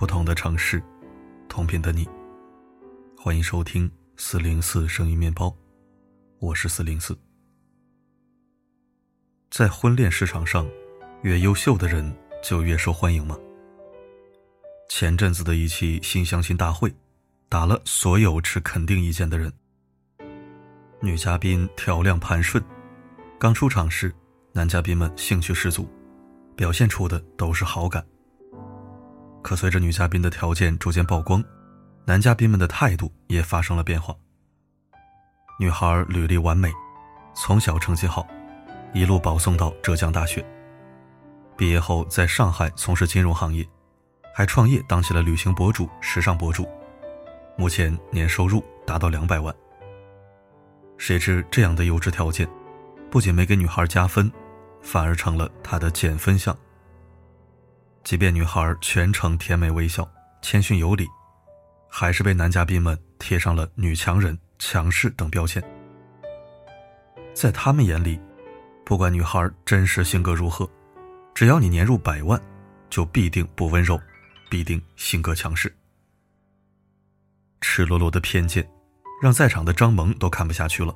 不同的城市，同频的你。欢迎收听四零四声音面包，我是四零四。在婚恋市场上，越优秀的人就越受欢迎吗？前阵子的一期新相亲大会，打了所有持肯定意见的人。女嘉宾调亮盘顺，刚出场时，男嘉宾们兴趣十足，表现出的都是好感。可随着女嘉宾的条件逐渐曝光，男嘉宾们的态度也发生了变化。女孩履历完美，从小成绩好，一路保送到浙江大学。毕业后在上海从事金融行业，还创业当起了旅行博主、时尚博主，目前年收入达到两百万。谁知这样的优质条件，不仅没给女孩加分，反而成了她的减分项。即便女孩全程甜美微笑、谦逊有礼，还是被男嘉宾们贴上了女强人、强势等标签。在他们眼里，不管女孩真实性格如何，只要你年入百万，就必定不温柔，必定性格强势。赤裸裸的偏见，让在场的张萌都看不下去了。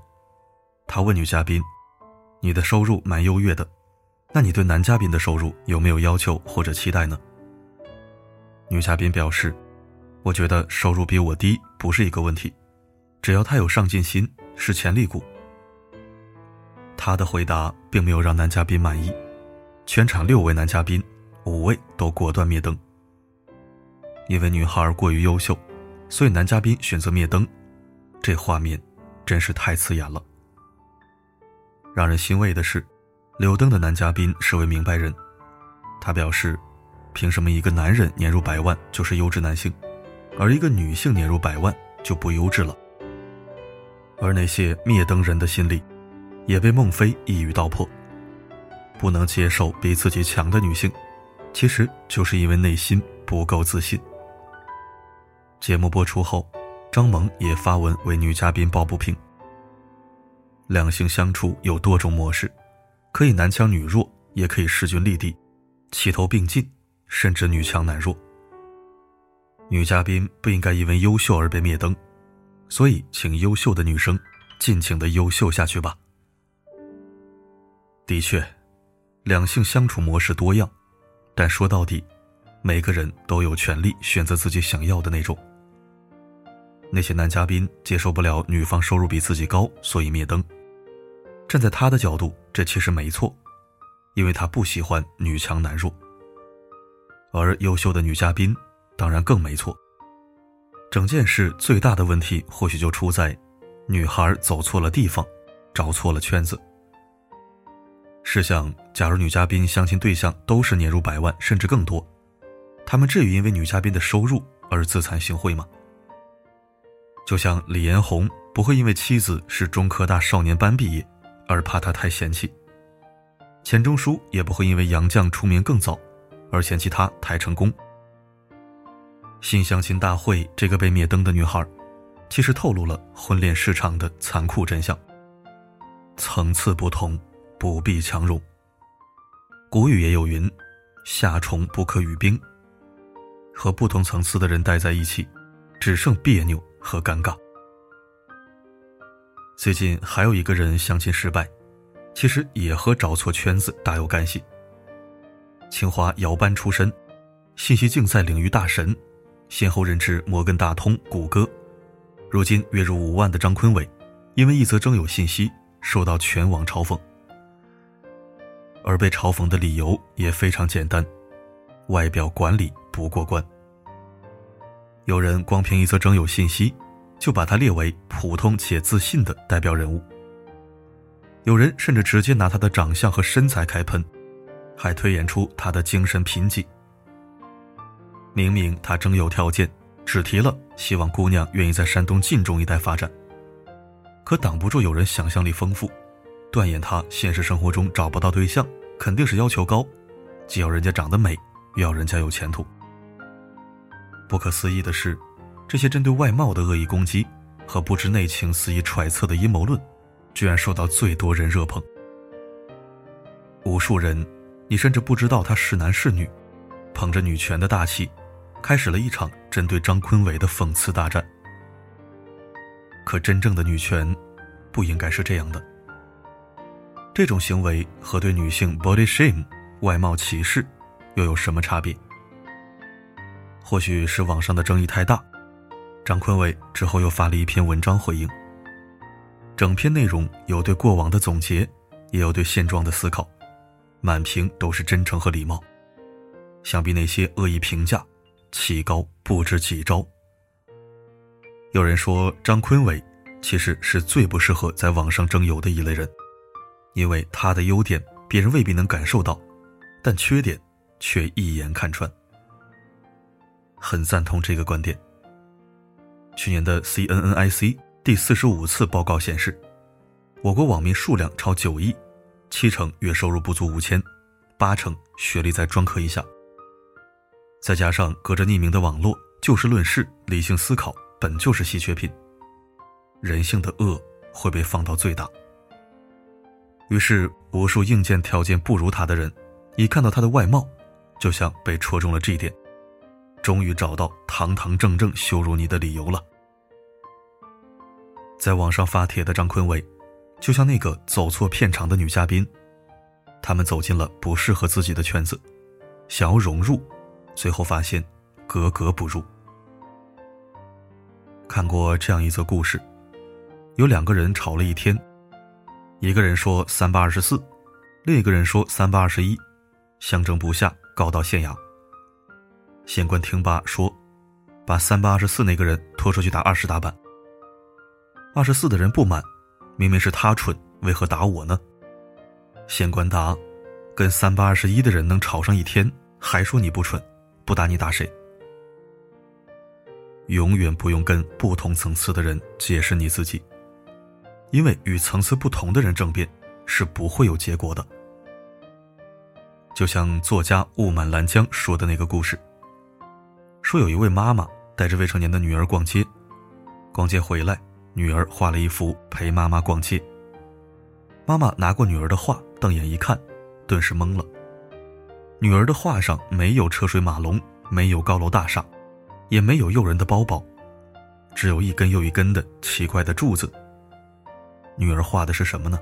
他问女嘉宾：“你的收入蛮优越的。”那你对男嘉宾的收入有没有要求或者期待呢？女嘉宾表示：“我觉得收入比我低不是一个问题，只要他有上进心，是潜力股。”他的回答并没有让男嘉宾满意，全场六位男嘉宾，五位都果断灭灯。因为女孩过于优秀，所以男嘉宾选择灭灯，这画面真是太刺眼了。让人欣慰的是。柳灯的男嘉宾是位明白人，他表示：“凭什么一个男人年入百万就是优质男性，而一个女性年入百万就不优质了？”而那些灭灯人的心理，也被孟非一语道破：不能接受比自己强的女性，其实就是因为内心不够自信。节目播出后，张萌也发文为女嘉宾抱不平：两性相处有多种模式。可以男强女弱，也可以势均力敌，齐头并进，甚至女强男弱。女嘉宾不应该因为优秀而被灭灯，所以请优秀的女生尽情的优秀下去吧。的确，两性相处模式多样，但说到底，每个人都有权利选择自己想要的那种。那些男嘉宾接受不了女方收入比自己高，所以灭灯。站在他的角度，这其实没错，因为他不喜欢女强男弱。而优秀的女嘉宾当然更没错。整件事最大的问题或许就出在，女孩走错了地方，找错了圈子。试想，假如女嘉宾相亲对象都是年入百万甚至更多，他们至于因为女嘉宾的收入而自惭形秽吗？就像李彦宏不会因为妻子是中科大少年班毕业。而怕他太嫌弃，钱钟书也不会因为杨绛出名更早，而嫌弃他太成功。新相亲大会这个被灭灯的女孩，其实透露了婚恋市场的残酷真相。层次不同，不必强融。古语也有云：“夏虫不可语冰。”和不同层次的人待在一起，只剩别扭和尴尬。最近还有一个人相亲失败，其实也和找错圈子大有干系。清华姚班出身，信息竞赛领域大神，先后任职摩根大通、谷歌。如今月入五万的张坤伟，因为一则征友信息受到全网嘲讽，而被嘲讽的理由也非常简单：外表管理不过关。有人光凭一则征友信息。就把他列为普通且自信的代表人物。有人甚至直接拿他的长相和身材开喷，还推演出他的精神贫瘠。明明他征友条件只提了希望姑娘愿意在山东晋中一带发展，可挡不住有人想象力丰富，断言他现实生活中找不到对象，肯定是要求高，既要人家长得美，又要人家有前途。不可思议的是。这些针对外貌的恶意攻击和不知内情肆意揣测的阴谋论，居然受到最多人热捧。无数人，你甚至不知道他是男是女，捧着女权的大旗，开始了一场针对张坤伟的讽刺大战。可真正的女权，不应该是这样的。这种行为和对女性 body shame 外貌歧视又有什么差别？或许是网上的争议太大，张坤伟之后又发了一篇文章回应。整篇内容有对过往的总结，也有对现状的思考，满屏都是真诚和礼貌。想必那些恶意评价，棋高不知几招。有人说张坤伟其实是最不适合在网上征友的一类人，因为他的优点别人未必能感受到，但缺点却一眼看穿。很赞同这个观点。去年的 CNNIC 第四十五次报告显示，我国网民数量超九亿，七成月收入不足五千，八成学历在专科以下。再加上隔着匿名的网络，就事论事、理性思考本就是稀缺品，人性的恶会被放到最大。于是，无数硬件条件不如他的人，一看到他的外貌，就像被戳中了这一点，终于找到堂堂正正羞辱你的理由了。在网上发帖的张坤伟，就像那个走错片场的女嘉宾，他们走进了不适合自己的圈子，想要融入。最后发现，格格不入。看过这样一则故事，有两个人吵了一天，一个人说三八二十四，另一个人说三八二十一，相争不下，告到县衙。县官听罢说：“把三八二十四那个人拖出去打二十大板。”二十四的人不满，明明是他蠢，为何打我呢？县官答：“跟三八二十一的人能吵上一天，还说你不蠢。”不打你打谁？永远不用跟不同层次的人解释你自己，因为与层次不同的人争辩是不会有结果的。就像作家雾满拦江说的那个故事，说有一位妈妈带着未成年的女儿逛街，逛街回来，女儿画了一幅陪妈妈逛街。妈妈拿过女儿的画，瞪眼一看，顿时懵了。女儿的画上没有车水马龙，没有高楼大厦，也没有诱人的包包，只有一根又一根的奇怪的柱子。女儿画的是什么呢？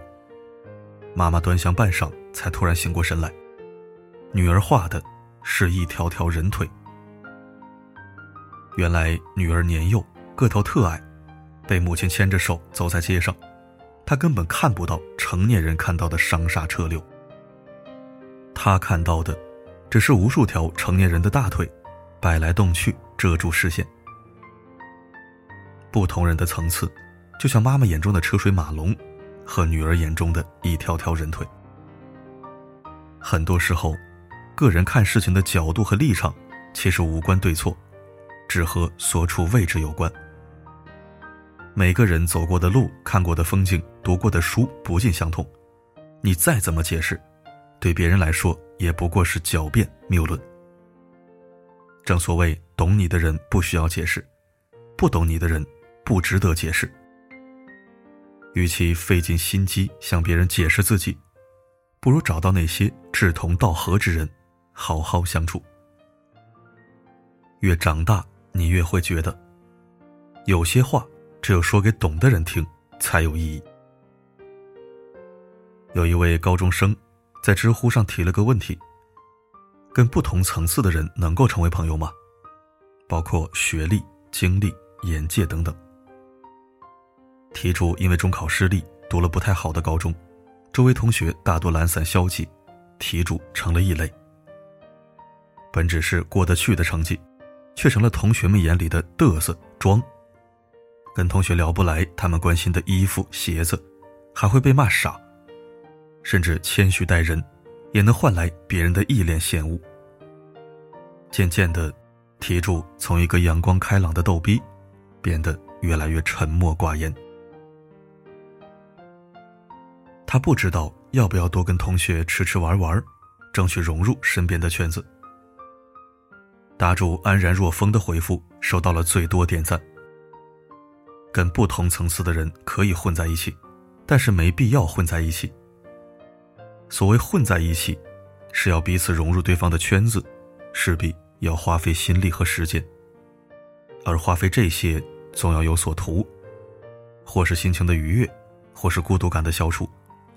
妈妈端详半晌，才突然醒过神来，女儿画的是一条条人腿。原来女儿年幼，个头特矮，被母亲牵着手走在街上，她根本看不到成年人看到的商厦车流，她看到的。只是无数条成年人的大腿，摆来动去，遮住视线。不同人的层次，就像妈妈眼中的车水马龙，和女儿眼中的一条条人腿。很多时候，个人看事情的角度和立场，其实无关对错，只和所处位置有关。每个人走过的路、看过的风景、读过的书不尽相同，你再怎么解释。对别人来说，也不过是狡辩谬论。正所谓，懂你的人不需要解释，不懂你的人不值得解释。与其费尽心机向别人解释自己，不如找到那些志同道合之人，好好相处。越长大，你越会觉得，有些话只有说给懂的人听才有意义。有一位高中生。在知乎上提了个问题：跟不同层次的人能够成为朋友吗？包括学历、经历、眼界等等。题主因为中考失利，读了不太好的高中，周围同学大多懒散消极，题主成了异类。本只是过得去的成绩，却成了同学们眼里的嘚瑟装。跟同学聊不来，他们关心的衣服、鞋子，还会被骂傻。甚至谦虚待人，也能换来别人的一脸嫌恶。渐渐的，题主从一个阳光开朗的逗逼，变得越来越沉默寡言。他不知道要不要多跟同学吃吃玩玩，争取融入身边的圈子。答主安然若风的回复收到了最多点赞。跟不同层次的人可以混在一起，但是没必要混在一起。所谓混在一起，是要彼此融入对方的圈子，势必要花费心力和时间，而花费这些总要有所图，或是心情的愉悦，或是孤独感的消除，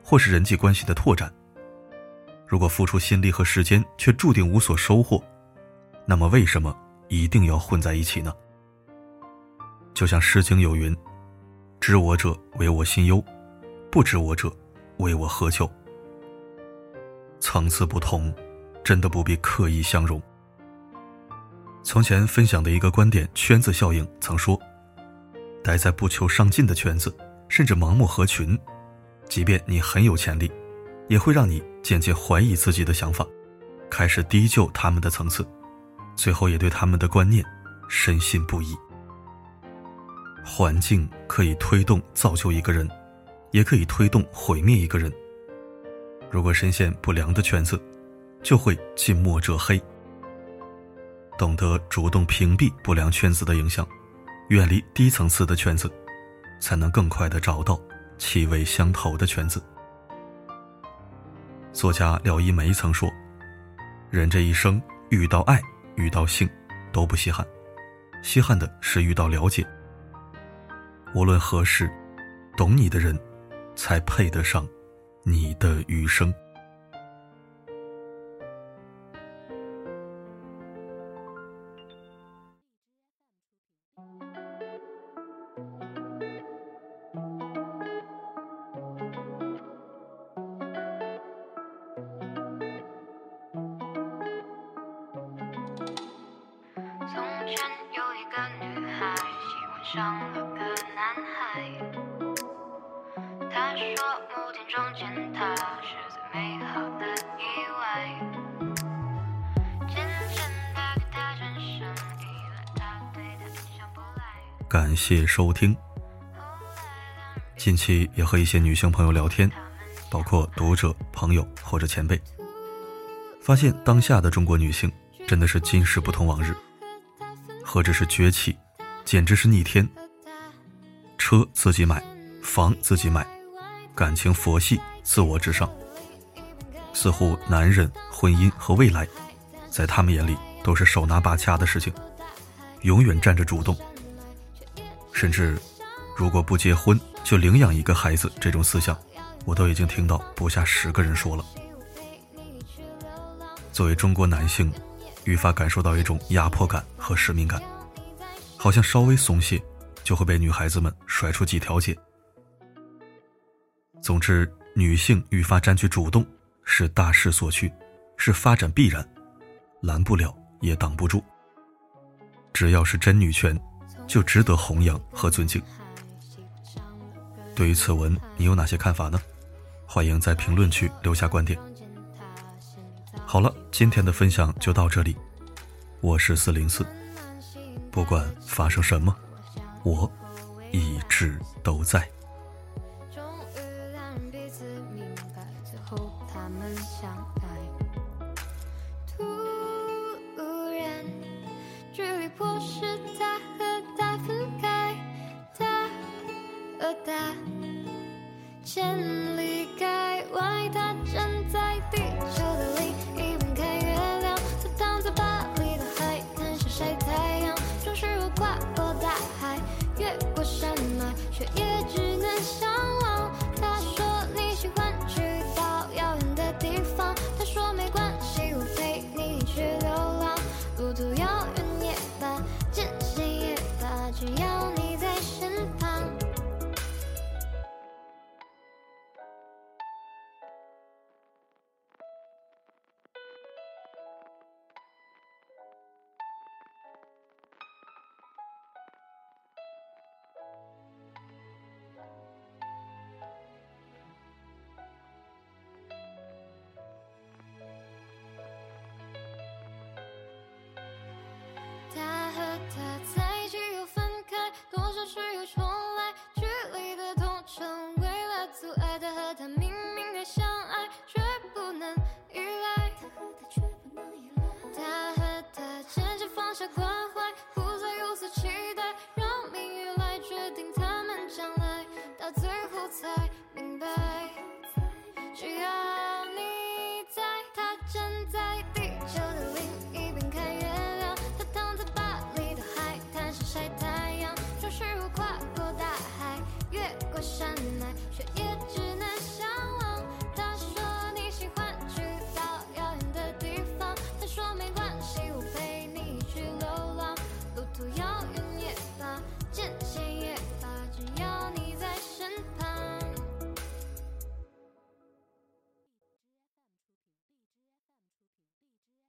或是人际关系的拓展。如果付出心力和时间却注定无所收获，那么为什么一定要混在一起呢？就像《诗经》有云：“知我者，为我心忧；不知我者，为我何求。”层次不同，真的不必刻意相容。从前分享的一个观点——圈子效应，曾说：“待在不求上进的圈子，甚至盲目合群，即便你很有潜力。”也会让你渐渐怀疑自己的想法，开始低就他们的层次，最后也对他们的观念深信不疑。环境可以推动造就一个人，也可以推动毁灭一个人。如果深陷不良的圈子，就会近墨者黑。懂得主动屏蔽不良圈子的影响，远离低层次的圈子，才能更快的找到气味相投的圈子。作家廖一梅曾说：“人这一生遇到爱、遇到性，都不稀罕，稀罕的是遇到了解。无论何时，懂你的人，才配得上你的余生。”上了个男孩。他说母亲中见他是最美好的意外。感谢收听。近期也和一些女性朋友聊天，包括读者、朋友或者前辈，发现当下的中国女性真的是今时不同往日，何止是崛起。简直是逆天。车自己买，房自己买，感情佛系，自我至上。似乎男人、婚姻和未来，在他们眼里都是手拿把掐的事情，永远占着主动。甚至，如果不结婚就领养一个孩子，这种思想，我都已经听到不下十个人说了。作为中国男性，愈发感受到一种压迫感和使命感。好像稍微松懈，就会被女孩子们甩出几条街。总之，女性愈发占据主动，是大势所趋，是发展必然，拦不了也挡不住。只要是真女权，就值得弘扬和尊敬。对于此文，你有哪些看法呢？欢迎在评论区留下观点。好了，今天的分享就到这里，我是四零四。不管发生什么，我一直都在。他在一起又分开多少次又重来距离的痛成为了阻碍他和她明明还相爱却不能依赖。他和她却不能依赖他和她渐渐放下关